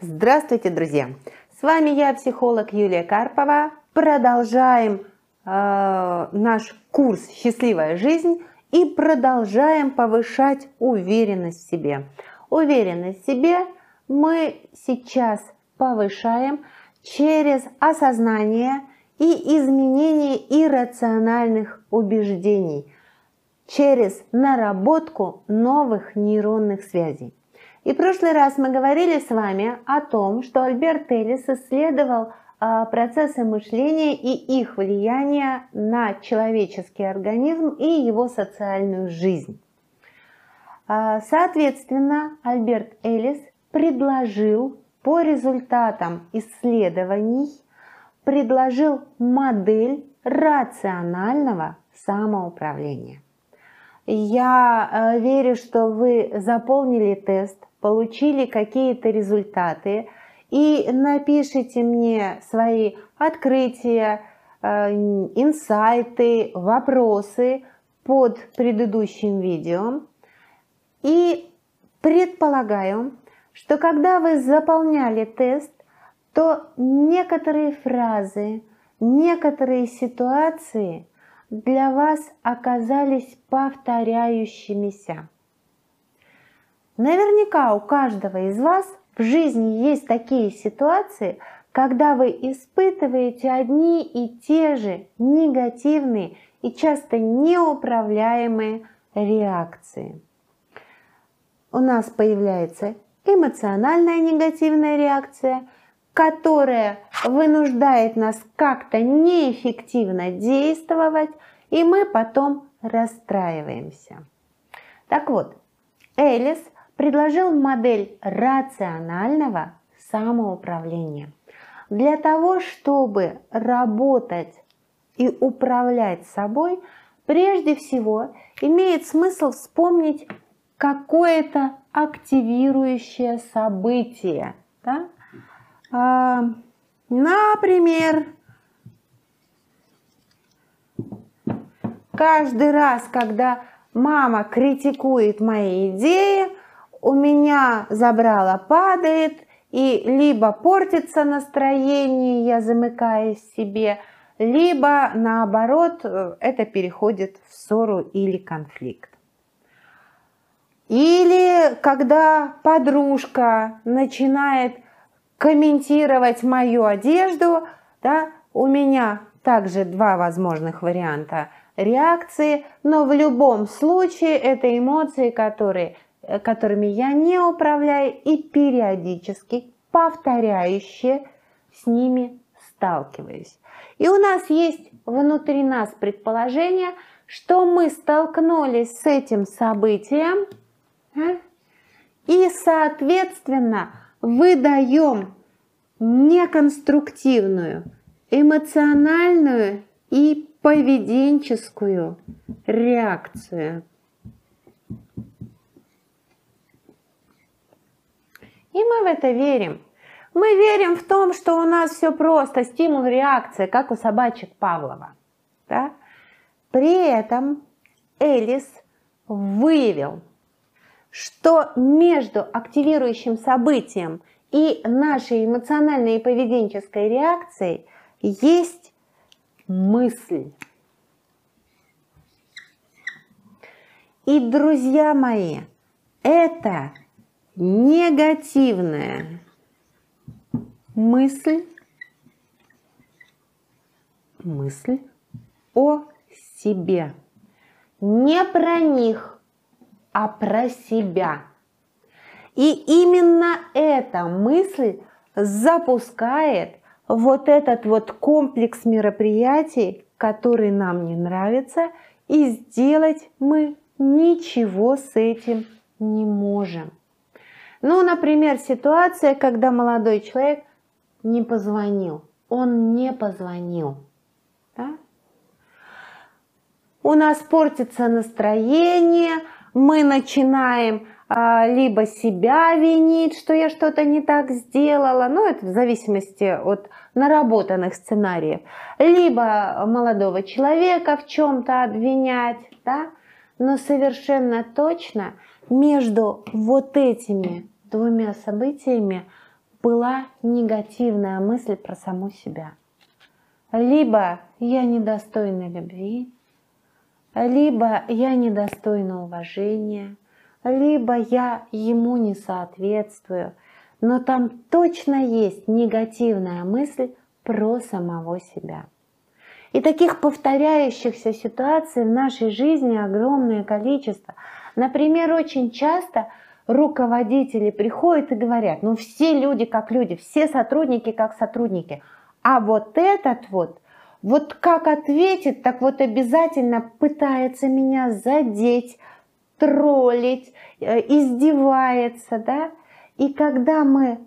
Здравствуйте, друзья! С вами я, психолог Юлия Карпова. Продолжаем э, наш курс «Счастливая жизнь» и продолжаем повышать уверенность в себе. Уверенность в себе мы сейчас повышаем через осознание и изменение иррациональных убеждений, через наработку новых нейронных связей. И в прошлый раз мы говорили с вами о том, что Альберт Эллис исследовал а, процессы мышления и их влияние на человеческий организм и его социальную жизнь. А, соответственно, Альберт Эллис предложил по результатам исследований предложил модель рационального самоуправления. Я э, верю, что вы заполнили тест, получили какие-то результаты и напишите мне свои открытия, э, инсайты, вопросы под предыдущим видео. И предполагаю, что когда вы заполняли тест, то некоторые фразы, некоторые ситуации для вас оказались повторяющимися. Наверняка у каждого из вас в жизни есть такие ситуации, когда вы испытываете одни и те же негативные и часто неуправляемые реакции. У нас появляется эмоциональная негативная реакция, которая вынуждает нас как-то неэффективно действовать, и мы потом расстраиваемся. Так вот, Элис предложил модель рационального самоуправления. Для того, чтобы работать и управлять собой, прежде всего имеет смысл вспомнить какое-то активирующее событие. Да? А, например, каждый раз, когда мама критикует мои идеи, у меня забрало падает, и либо портится настроение, я замыкаюсь себе, либо наоборот это переходит в ссору или конфликт. Или когда подружка начинает комментировать мою одежду, да, у меня также два возможных варианта реакции, но в любом случае это эмоции, которые, которыми я не управляю и периодически повторяющие с ними сталкиваюсь. И у нас есть внутри нас предположение, что мы столкнулись с этим событием, и, соответственно, выдаем неконструктивную, эмоциональную и поведенческую реакцию. И мы в это верим. Мы верим в том, что у нас все просто, стимул-реакция, как у собачек Павлова. Да? При этом Элис выявил, что между активирующим событием и нашей эмоциональной и поведенческой реакцией есть мысль. И, друзья мои, это негативная мысль, мысль о себе. Не про них, а про себя. И именно эта мысль запускает вот этот вот комплекс мероприятий, который нам не нравится, и сделать мы ничего с этим не можем. Ну, например, ситуация, когда молодой человек не позвонил. Он не позвонил. Да? У нас портится настроение, мы начинаем а, либо себя винить, что я что-то не так сделала, ну это в зависимости от наработанных сценариев, либо молодого человека в чем-то обвинять, да, но совершенно точно между вот этими двумя событиями была негативная мысль про саму себя. Либо я недостойна любви, либо я недостойна уважения, либо я ему не соответствую, но там точно есть негативная мысль про самого себя. И таких повторяющихся ситуаций в нашей жизни огромное количество. Например, очень часто руководители приходят и говорят, ну все люди как люди, все сотрудники как сотрудники, а вот этот вот, вот как ответит, так вот обязательно пытается меня задеть, троллить, э, издевается, да, и когда мы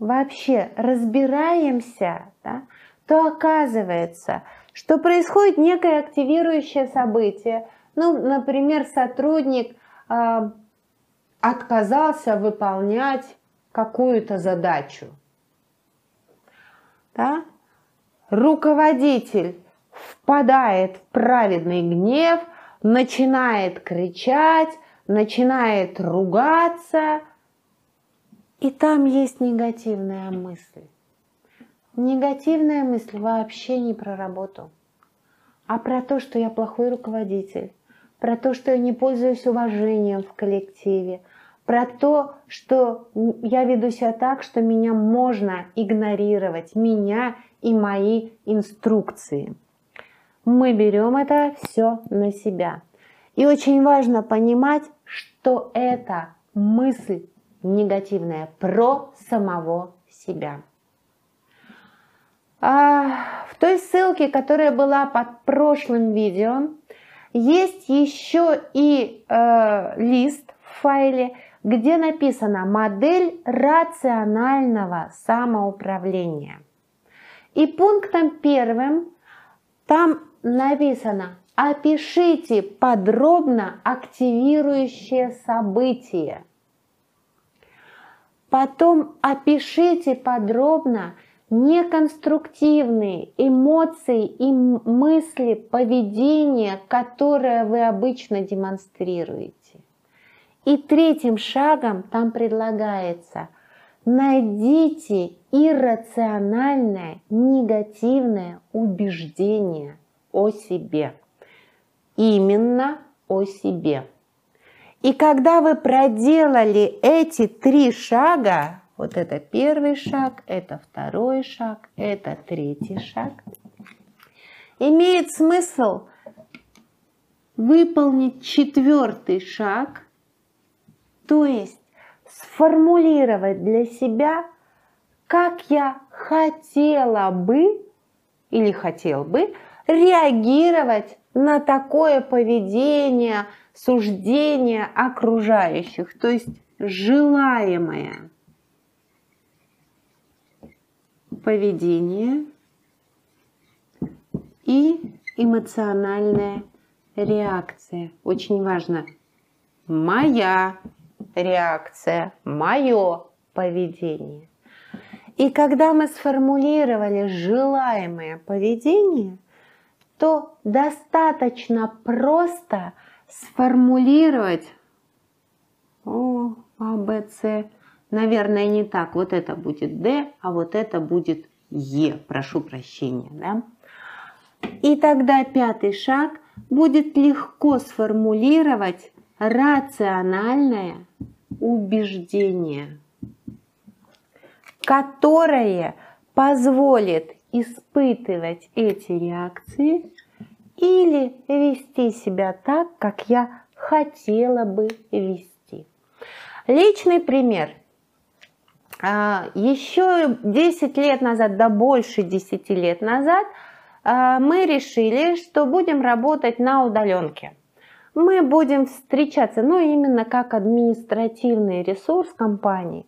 вообще разбираемся, да, то оказывается, что происходит некое активирующее событие. Ну, например, сотрудник э, отказался выполнять какую-то задачу. Да? Руководитель впадает в праведный гнев, начинает кричать, начинает ругаться, и там есть негативная мысль. Негативная мысль вообще не про работу, а про то, что я плохой руководитель, про то, что я не пользуюсь уважением в коллективе, про то, что я веду себя так, что меня можно игнорировать, меня и мои инструкции. Мы берем это все на себя. И очень важно понимать, что это мысль негативная про самого себя. А, в той ссылке, которая была под прошлым видео, есть еще и э, лист в файле, где написана модель рационального самоуправления. И пунктом первым там написано «Опишите подробно активирующее событие». Потом опишите подробно неконструктивные эмоции и мысли, поведение, которое вы обычно демонстрируете. И третьим шагом там предлагается найдите иррациональное негативное убеждение о себе. Именно о себе. И когда вы проделали эти три шага, вот это первый шаг, это второй шаг, это третий шаг. Имеет смысл выполнить четвертый шаг, то есть сформулировать для себя, как я хотела бы или хотел бы реагировать на такое поведение, суждение окружающих, то есть желаемое поведение и эмоциональная реакция. Очень важно. Моя реакция, мое поведение. И когда мы сформулировали желаемое поведение, то достаточно просто сформулировать О, А, Б, С, наверное, не так. Вот это будет D, а вот это будет Е. Прошу прощения. Да? И тогда пятый шаг будет легко сформулировать рациональное убеждение, которое позволит испытывать эти реакции или вести себя так, как я хотела бы вести. Личный пример – а, Еще 10 лет назад, да больше 10 лет назад, а, мы решили, что будем работать на удаленке. Мы будем встречаться, ну именно как административный ресурс компании.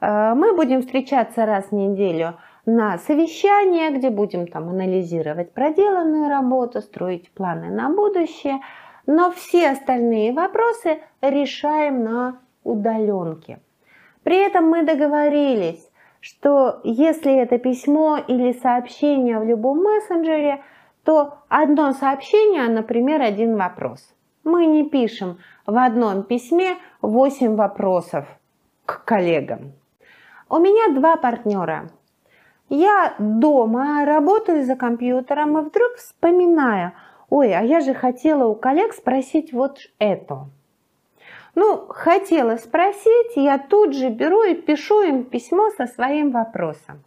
А, мы будем встречаться раз в неделю на совещание, где будем там анализировать проделанную работу, строить планы на будущее, но все остальные вопросы решаем на удаленке. При этом мы договорились, что если это письмо или сообщение в любом мессенджере, то одно сообщение, например, один вопрос. Мы не пишем в одном письме 8 вопросов к коллегам. У меня два партнера. Я дома работаю за компьютером и вдруг вспоминаю, ой, а я же хотела у коллег спросить вот это. Ну, хотела спросить, я тут же беру и пишу им письмо со своим вопросом.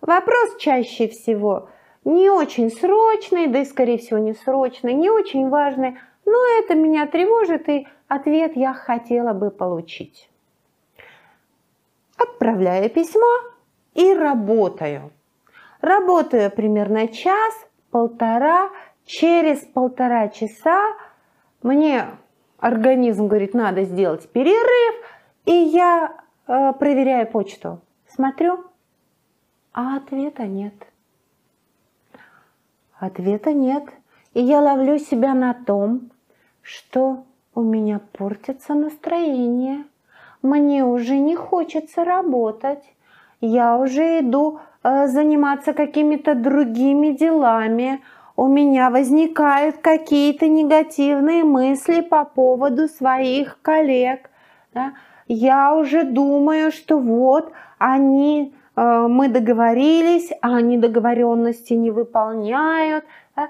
Вопрос чаще всего не очень срочный, да и, скорее всего, не срочный, не очень важный, но это меня тревожит, и ответ я хотела бы получить. Отправляю письмо и работаю. Работаю примерно час, полтора, через полтора часа мне организм говорит, надо сделать перерыв, и я э, проверяю почту. Смотрю, а ответа нет. Ответа нет. И я ловлю себя на том, что у меня портится настроение. Мне уже не хочется работать. Я уже иду э, заниматься какими-то другими делами. У меня возникают какие-то негативные мысли по поводу своих коллег. Да? Я уже думаю, что вот они Э, мы договорились, а они договоренности не выполняют. Да?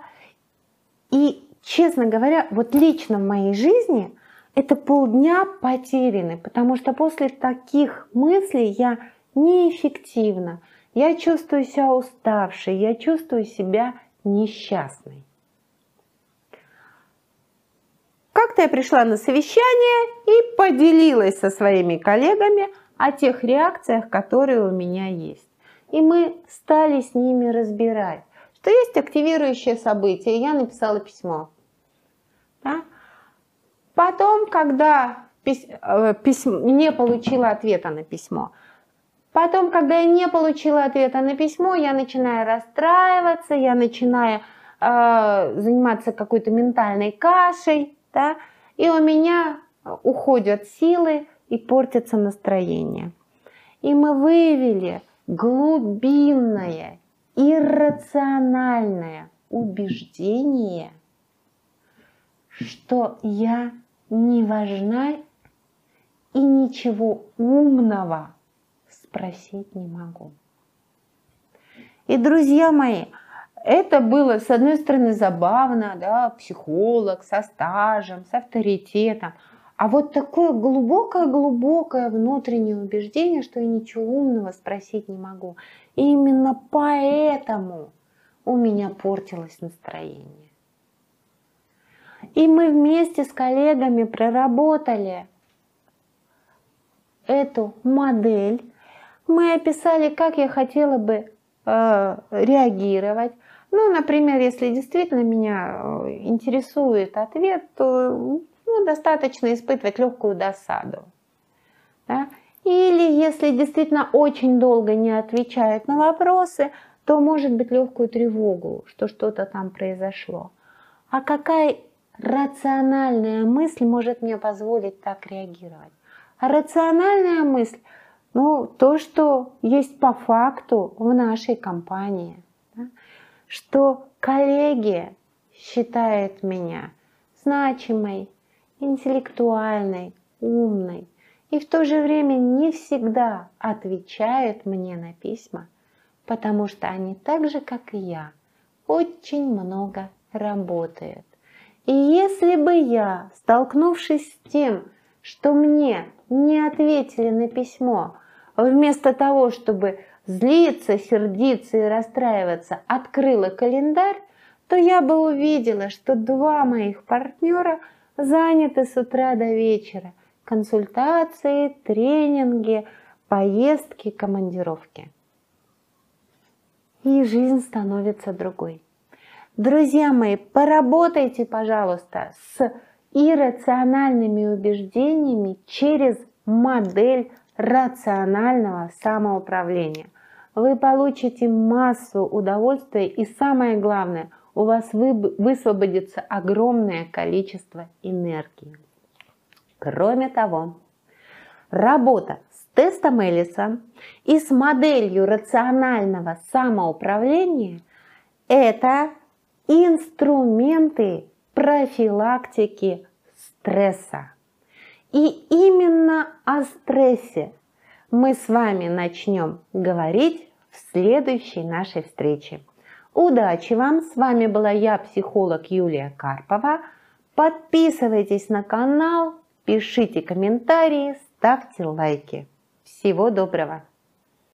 И, честно говоря, вот лично в моей жизни это полдня потеряны, потому что после таких мыслей я неэффективна, я чувствую себя уставшей, я чувствую себя несчастной. Как-то я пришла на совещание и поделилась со своими коллегами о тех реакциях, которые у меня есть. И мы стали с ними разбирать, что есть активирующее событие. Я написала письмо. Да? Потом, когда э, письмо, не получила ответа на письмо, потом, когда я не получила ответа на письмо, я начинаю расстраиваться, я начинаю э, заниматься какой-то ментальной кашей, да, и у меня уходят силы и портится настроение. И мы выявили глубинное, иррациональное убеждение, что я не важна и ничего умного спросить не могу. И, друзья мои, это было, с одной стороны, забавно, да, психолог со стажем, с авторитетом – а вот такое глубокое-глубокое внутреннее убеждение, что я ничего умного спросить не могу. И именно поэтому у меня портилось настроение. И мы вместе с коллегами проработали эту модель. Мы описали, как я хотела бы э, реагировать. Ну, например, если действительно меня э, интересует ответ, то ну, достаточно испытывать легкую досаду. Да? Или если действительно очень долго не отвечает на вопросы, то может быть легкую тревогу, что что-то там произошло. А какая рациональная мысль может мне позволить так реагировать? А рациональная мысль, ну, то, что есть по факту в нашей компании, да? что коллеги считают меня значимой, интеллектуальной, умной и в то же время не всегда отвечают мне на письма, потому что они так же, как и я, очень много работают. И если бы я, столкнувшись с тем, что мне не ответили на письмо, вместо того, чтобы злиться, сердиться и расстраиваться, открыла календарь, то я бы увидела, что два моих партнера – заняты с утра до вечера. Консультации, тренинги, поездки, командировки. И жизнь становится другой. Друзья мои, поработайте, пожалуйста, с иррациональными убеждениями через модель рационального самоуправления. Вы получите массу удовольствия и самое главное – у вас высвободится огромное количество энергии. Кроме того, работа с тестом Эллиса и с моделью рационального самоуправления – это инструменты профилактики стресса. И именно о стрессе мы с вами начнем говорить в следующей нашей встрече. Удачи вам! С вами была я, психолог Юлия Карпова. Подписывайтесь на канал, пишите комментарии, ставьте лайки. Всего доброго!